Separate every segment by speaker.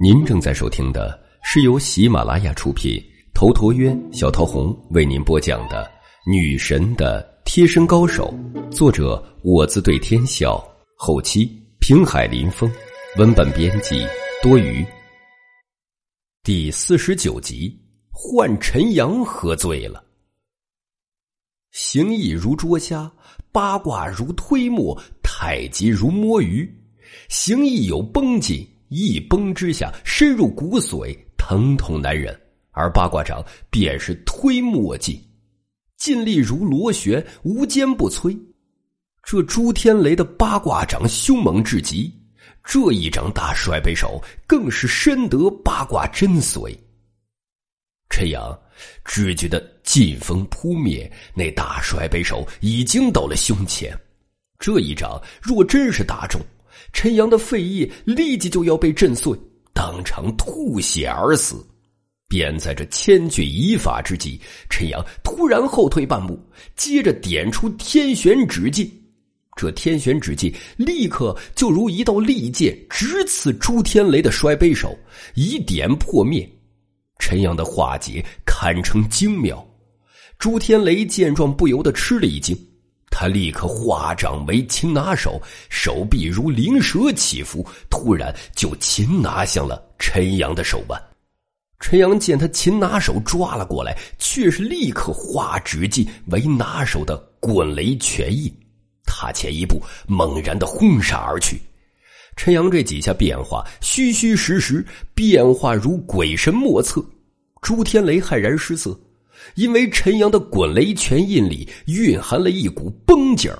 Speaker 1: 您正在收听的是由喜马拉雅出品、头陀渊、小桃红为您播讲的《女神的贴身高手》，作者我自对天笑，后期平海林风，文本编辑多余。第四十九集，换陈阳喝醉了，形意如捉虾，八卦如推磨，太极如摸鱼，形意有绷劲。一崩之下，深入骨髓，疼痛难忍；而八卦掌便是推磨劲，劲力如螺旋，无坚不摧。这朱天雷的八卦掌凶猛至极，这一掌大甩背手更是深得八卦真髓。陈阳只觉得劲风扑灭，那大甩背手已经到了胸前，这一掌若真是打中。陈阳的肺叶立即就要被震碎，当场吐血而死。便在这千钧一发之际，陈阳突然后退半步，接着点出天玄指劲。这天玄指劲立刻就如一道利剑，直刺朱天雷的摔杯手，以点破灭。陈阳的化解堪称精妙。朱天雷见状，不由得吃了一惊。他立刻化掌为擒拿手，手臂如灵蛇起伏，突然就擒拿向了陈阳的手腕。陈阳见他擒拿手抓了过来，却是立刻化指劲为拿手的滚雷拳印，踏前一步，猛然的轰杀而去。陈阳这几下变化，虚虚实实，变化如鬼神莫测。朱天雷骇然失色。因为陈阳的滚雷拳印里蕴含了一股绷劲儿，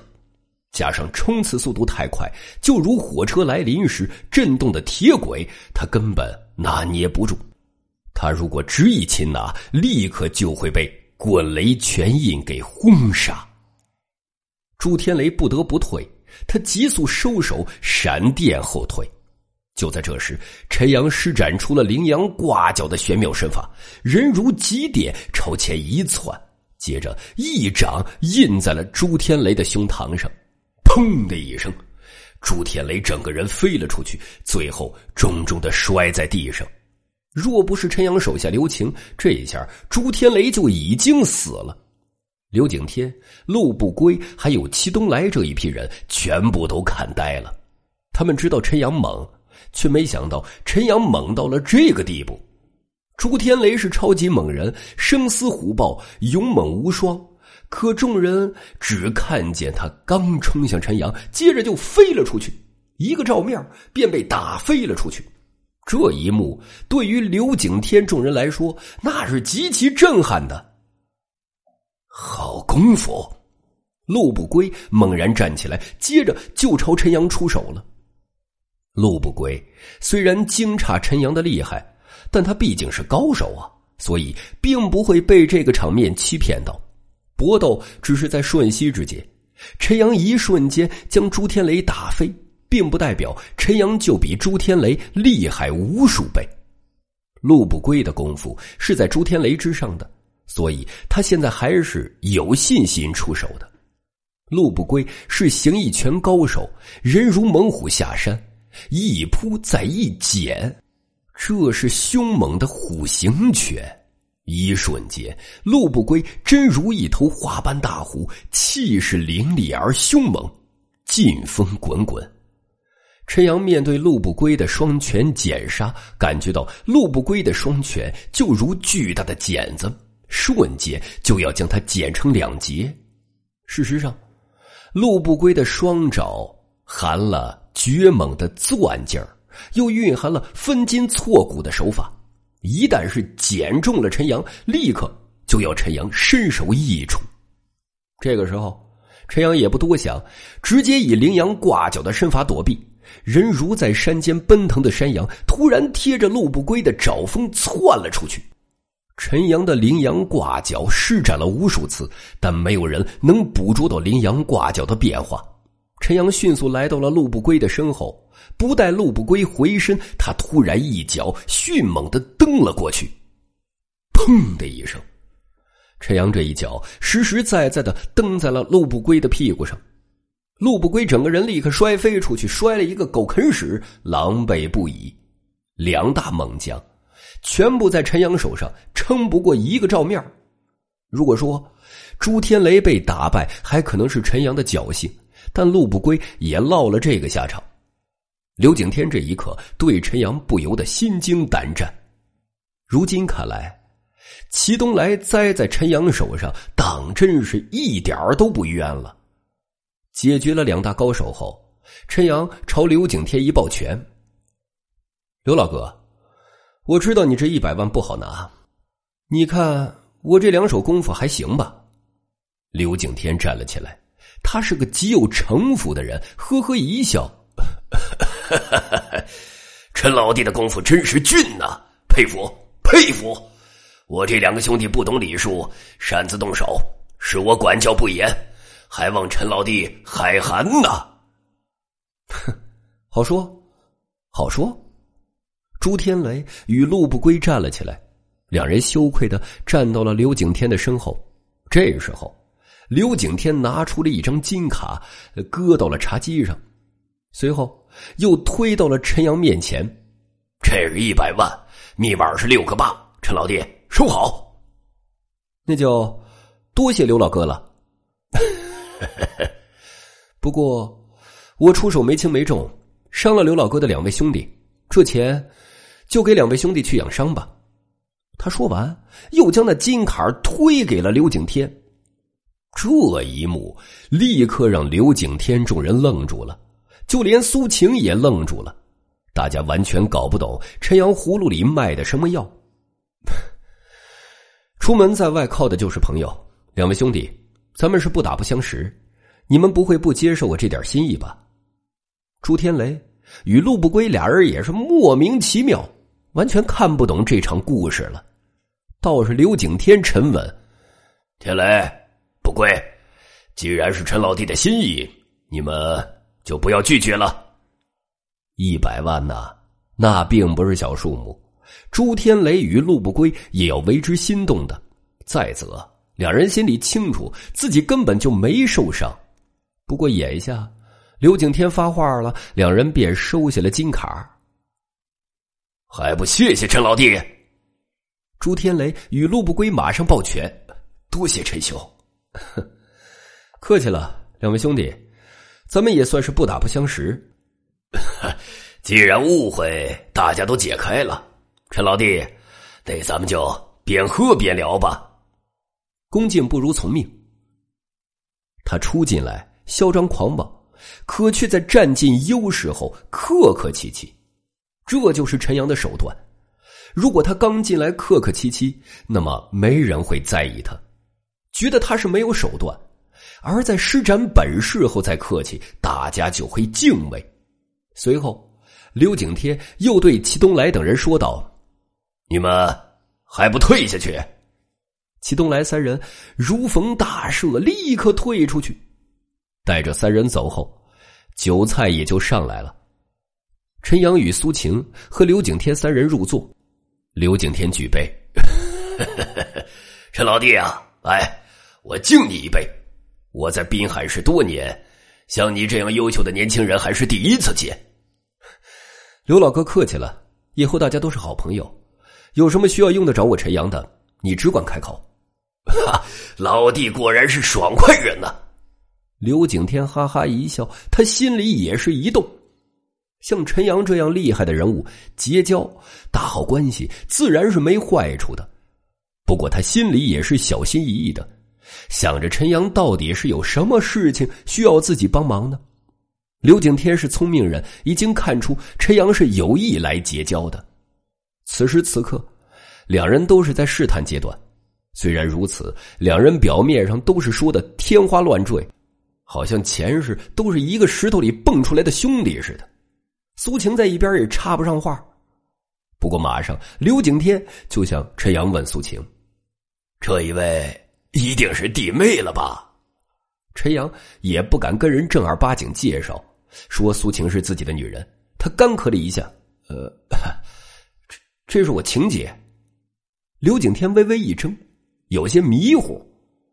Speaker 1: 加上冲刺速度太快，就如火车来临时震动的铁轨，他根本拿捏不住。他如果执意擒拿，立刻就会被滚雷拳印给轰杀。朱天雷不得不退，他急速收手，闪电后退。就在这时，陈阳施展出了羚羊挂角的玄妙身法，人如急点朝前一窜，接着一掌印在了朱天雷的胸膛上，砰的一声，朱天雷整个人飞了出去，最后重重的摔在地上。若不是陈阳手下留情，这一下朱天雷就已经死了。刘景天、陆不归还有齐东来这一批人全部都看呆了，他们知道陈阳猛。却没想到陈阳猛到了这个地步。朱天雷是超级猛人，生死虎豹，勇猛无双。可众人只看见他刚冲向陈阳，接着就飞了出去，一个照面便被打飞了出去。这一幕对于刘景天众人来说，那是极其震撼的。好功夫！陆不归猛然站起来，接着就朝陈阳出手了。陆不归虽然惊诧陈阳的厉害，但他毕竟是高手啊，所以并不会被这个场面欺骗到。搏斗只是在瞬息之间，陈阳一瞬间将朱天雷打飞，并不代表陈阳就比朱天雷厉害无数倍。陆不归的功夫是在朱天雷之上的，所以他现在还是有信心出手的。陆不归是形意拳高手，人如猛虎下山。一扑再一剪，这是凶猛的虎形拳。一瞬间，陆不归真如一头花斑大虎，气势凌厉而凶猛，劲风滚滚。陈阳面对陆不归的双拳剪杀，感觉到陆不归的双拳就如巨大的剪子，瞬间就要将他剪成两截。事实上，陆不归的双爪含了。绝猛的钻劲儿，又蕴含了分筋错骨的手法。一旦是剪中了陈阳，立刻就要陈阳身首异处。这个时候，陈阳也不多想，直接以羚羊挂角的身法躲避。人如在山间奔腾的山羊，突然贴着陆不归的爪风窜了出去。陈阳的羚羊挂角施展了无数次，但没有人能捕捉到羚羊挂角的变化。陈阳迅速来到了陆不归的身后，不待陆不归回身，他突然一脚迅猛的蹬了过去，砰的一声，陈阳这一脚实实在在的蹬在了陆不归的屁股上，陆不归整个人立刻摔飞出去，摔了一个狗啃屎，狼狈不已。两大猛将，全部在陈阳手上撑不过一个照面如果说朱天雷被打败，还可能是陈阳的侥幸，但陆不归也落了这个下场。刘景天这一刻对陈阳不由得心惊胆战。如今看来，齐东来栽在陈阳手上，当真是一点都不冤了。解决了两大高手后，陈阳朝刘景天一抱拳：“刘老哥，我知道你这一百万不好拿，你看我这两手功夫还行吧？”刘景天站了起来，他是个极有城府的人，呵呵一笑。
Speaker 2: 陈老弟的功夫真是俊呐，佩服佩服！我这两个兄弟不懂礼数，擅自动手，是我管教不严，还望陈老弟海涵呐。
Speaker 1: 哼，好说，好说。朱天雷与陆不归站了起来，两人羞愧的站到了刘景天的身后。这时候，刘景天拿出了一张金卡，搁到了茶几上。随后，又推到了陈阳面前。
Speaker 2: 这是一百万，密码是六个八。陈老弟，收好。
Speaker 1: 那就多谢刘老哥了。不过，我出手没轻没重，伤了刘老哥的两位兄弟，这钱就给两位兄弟去养伤吧。他说完，又将那金卡推给了刘景天。这一幕立刻让刘景天众人愣住了。就连苏晴也愣住了，大家完全搞不懂陈阳葫芦里卖的什么药。出门在外靠的就是朋友，两位兄弟，咱们是不打不相识，你们不会不接受我这点心意吧？朱天雷与陆不归俩人也是莫名其妙，完全看不懂这场故事了。倒是刘景天沉稳：“
Speaker 2: 天雷，不归，既然是陈老弟的心意，你们……”就不要拒绝了。
Speaker 1: 一百万呐，那并不是小数目。朱天雷与陆不归也要为之心动的。再则，两人心里清楚自己根本就没受伤。不过眼下，刘景天发话了，两人便收下了金卡。
Speaker 2: 还不谢谢陈老弟？
Speaker 1: 朱天雷与陆不归马上抱拳，
Speaker 2: 多谢陈兄。
Speaker 1: 客气了，两位兄弟。咱们也算是不打不相识。
Speaker 2: 既然误会大家都解开了，陈老弟，那咱们就边喝边聊吧。
Speaker 1: 恭敬不如从命。他初进来嚣张狂妄，可却在占尽优势后客客气气，这就是陈阳的手段。如果他刚进来客客气气，那么没人会在意他，觉得他是没有手段。而在施展本事后再客气，大家就会敬畏。随后，刘景天又对齐东来等人说道：“
Speaker 2: 你们还不退下去？”
Speaker 1: 齐东来三人如逢大赦，立刻退出去。带着三人走后，酒菜也就上来了。陈阳与苏晴和刘景天三人入座，刘景天举杯：“
Speaker 2: 陈老弟啊，来，我敬你一杯。”我在滨海市多年，像你这样优秀的年轻人还是第一次见。
Speaker 1: 刘老哥客气了，以后大家都是好朋友，有什么需要用得着我陈阳的，你只管开口。
Speaker 2: 哈，老弟果然是爽快人呐！
Speaker 1: 刘景天哈哈一笑，他心里也是一动。像陈阳这样厉害的人物，结交打好关系，自然是没坏处的。不过他心里也是小心翼翼的。想着陈阳到底是有什么事情需要自己帮忙呢？刘景天是聪明人，已经看出陈阳是有意来结交的。此时此刻，两人都是在试探阶段。虽然如此，两人表面上都是说的天花乱坠，好像前世都是一个石头里蹦出来的兄弟似的。苏晴在一边也插不上话。不过马上，刘景天就向陈阳问苏晴：“
Speaker 2: 这一位？”一定是弟妹了吧？
Speaker 1: 陈阳也不敢跟人正儿八经介绍，说苏晴是自己的女人。他干咳了一下，呃，这这是我晴姐。刘景天微微一怔，有些迷糊，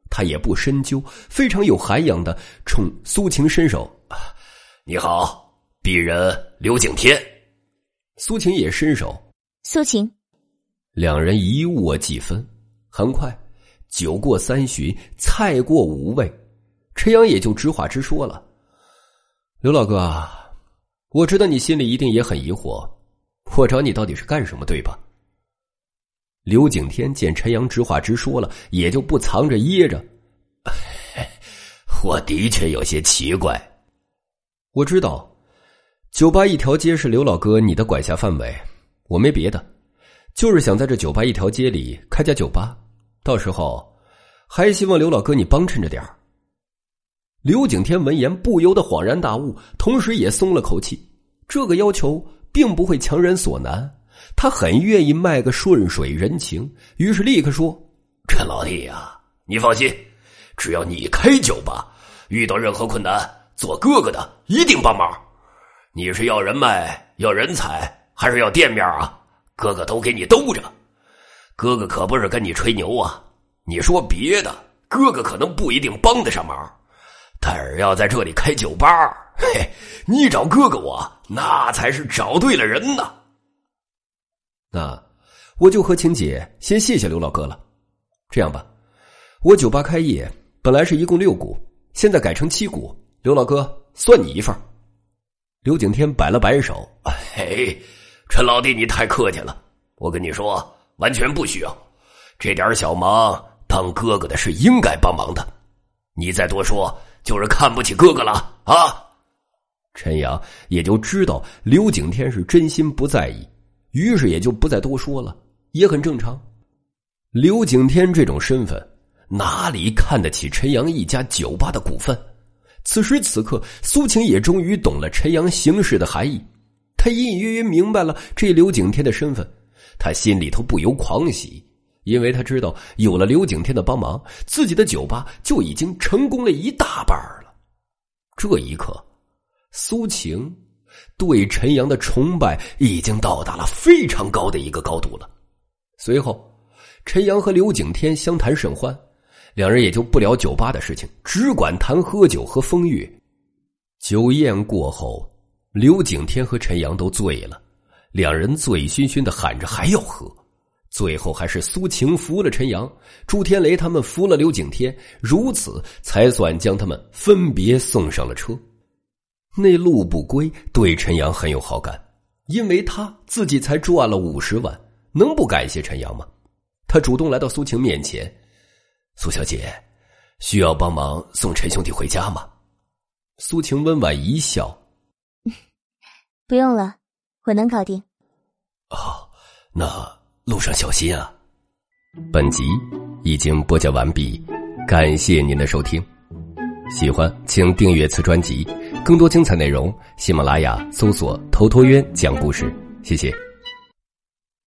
Speaker 1: 他也不深究，非常有涵养的冲苏晴伸手：“
Speaker 2: 你好，鄙人刘景天。”
Speaker 1: 苏晴也伸手，
Speaker 3: 苏晴，
Speaker 1: 两人一握即分。很快，酒过三巡，菜过五味，陈阳也就直话直说了：“刘老哥，我知道你心里一定也很疑惑，我找你到底是干什么，对吧？”刘景天见陈阳直话直说了，也就不藏着掖着：“
Speaker 2: 我的确有些奇怪。
Speaker 1: 我知道，酒吧一条街是刘老哥你的管辖范围，我没别的，就是想在这酒吧一条街里开家酒吧。”到时候，还希望刘老哥你帮衬着点儿。刘景天闻言不由得恍然大悟，同时也松了口气。这个要求并不会强人所难，他很愿意卖个顺水人情，于是立刻说：“
Speaker 2: 陈老弟呀，你放心，只要你开酒吧，遇到任何困难，做哥哥的一定帮忙。你是要人脉、要人才，还是要店面啊？哥哥都给你兜着。”哥哥可不是跟你吹牛啊！你说别的，哥哥可能不一定帮得上忙，但是要在这里开酒吧，嘿，你找哥哥我，那才是找对了人呢。
Speaker 1: 那我就和晴姐先谢谢刘老哥了。这样吧，我酒吧开业本来是一共六股，现在改成七股，刘老哥算你一份。刘景天摆了摆手：“
Speaker 2: 嘿，陈老弟，你太客气了。我跟你说。”完全不需要，这点小忙，当哥哥的是应该帮忙的。你再多说，就是看不起哥哥了啊！
Speaker 1: 陈阳也就知道刘景天是真心不在意，于是也就不再多说了，也很正常。刘景天这种身份，哪里看得起陈阳一家酒吧的股份？此时此刻，苏晴也终于懂了陈阳行事的含义，他隐隐约约明白了这刘景天的身份。他心里头不由狂喜，因为他知道有了刘景天的帮忙，自己的酒吧就已经成功了一大半了。这一刻，苏晴对陈阳的崇拜已经到达了非常高的一个高度了。随后，陈阳和刘景天相谈甚欢，两人也就不聊酒吧的事情，只管谈喝酒和风月。酒宴过后，刘景天和陈阳都醉了。两人醉醺醺的喊着还要喝，最后还是苏晴扶了陈阳，朱天雷他们扶了刘景天，如此才算将他们分别送上了车。那陆不归对陈阳很有好感，因为他自己才赚了五十万，能不感谢陈阳吗？他主动来到苏晴面前：“苏小姐，需要帮忙送陈兄弟回家吗？”苏晴温婉一笑：“
Speaker 3: 不用了。”我能搞定。
Speaker 2: 哦，那路上小心啊！
Speaker 1: 本集已经播讲完毕，感谢您的收听。喜欢请订阅此专辑，更多精彩内容，喜马拉雅搜索“头陀渊讲故事”。谢谢。